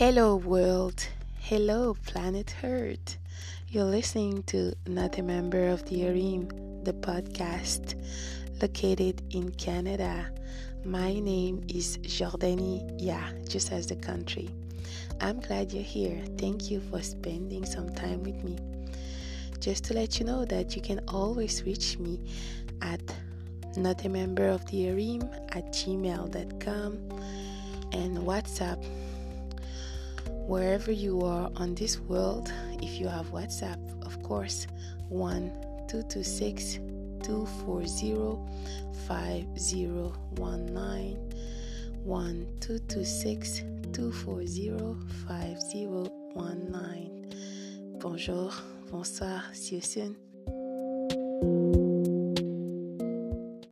Hello, world. Hello, planet Earth. You're listening to Not a Member of the Harem, the podcast located in Canada. My name is Jordanie, yeah, just as the country. I'm glad you're here. Thank you for spending some time with me. Just to let you know that you can always reach me at not a member of the Harem at gmail.com and WhatsApp wherever you are on this world, if you have WhatsApp, of course, 1 226 240 5019. 1 226 240 5019. Bonjour, bonsoir, see you soon.